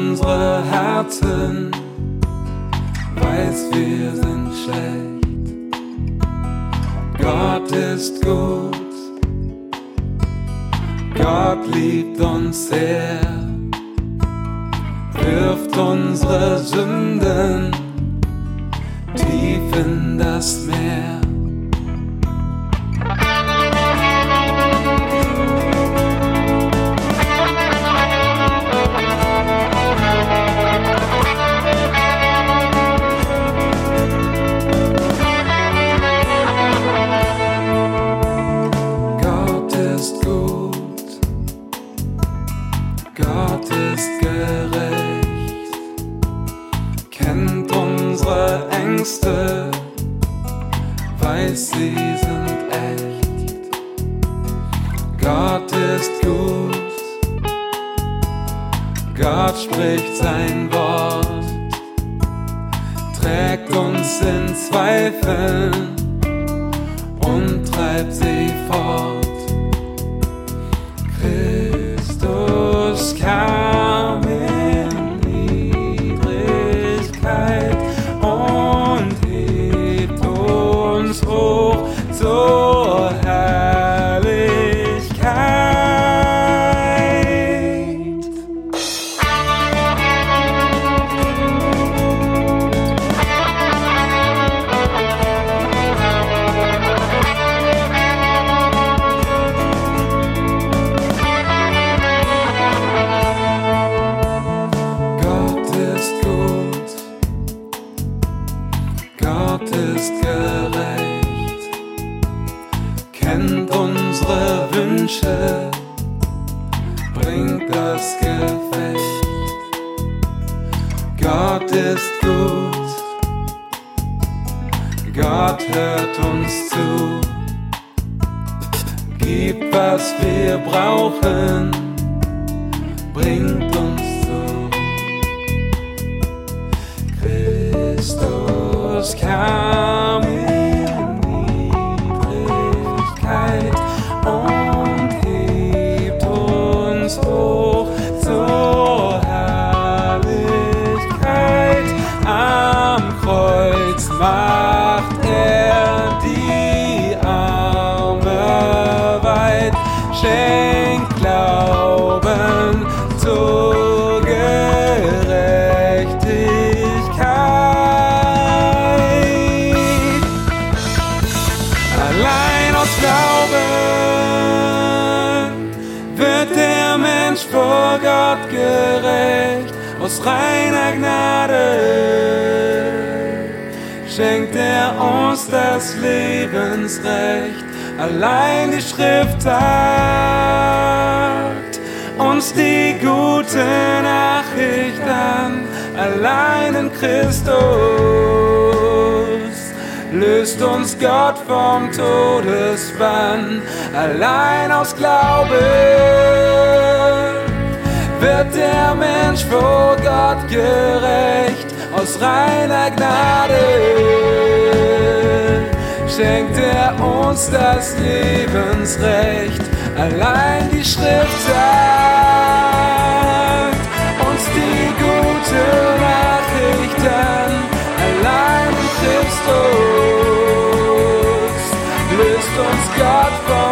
unsere Herzen, weiß wir sind schlecht. Gott ist gut, Gott liebt uns sehr, wirft unsere Sünden tief in das Meer. Ängste, weiß sie sind echt. Gott ist gut, Gott spricht sein Wort, trägt uns in Zweifeln und treibt sie fort. Christus uns Wünsche, bringt das Gefecht. Gott ist gut, Gott hört uns zu, gibt was wir brauchen, bringt uns zu. Christus kam Gott aus reiner Gnade schenkt er uns das Lebensrecht. Allein die Schrift sagt uns die gute Nachricht an, allein in Christus löst uns Gott vom Todesbann, allein aus Glauben wird der Mensch vor Gott gerecht, aus reiner Gnade schenkt er uns das Lebensrecht. Allein die Schrift sagt uns die gute Nachricht an, allein in Christus löst uns Gott vom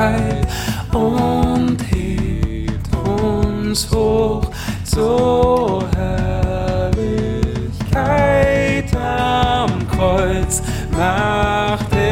Niedrigkeit und hebt uns hoch zur Herrlichkeit am Kreuz. Macht er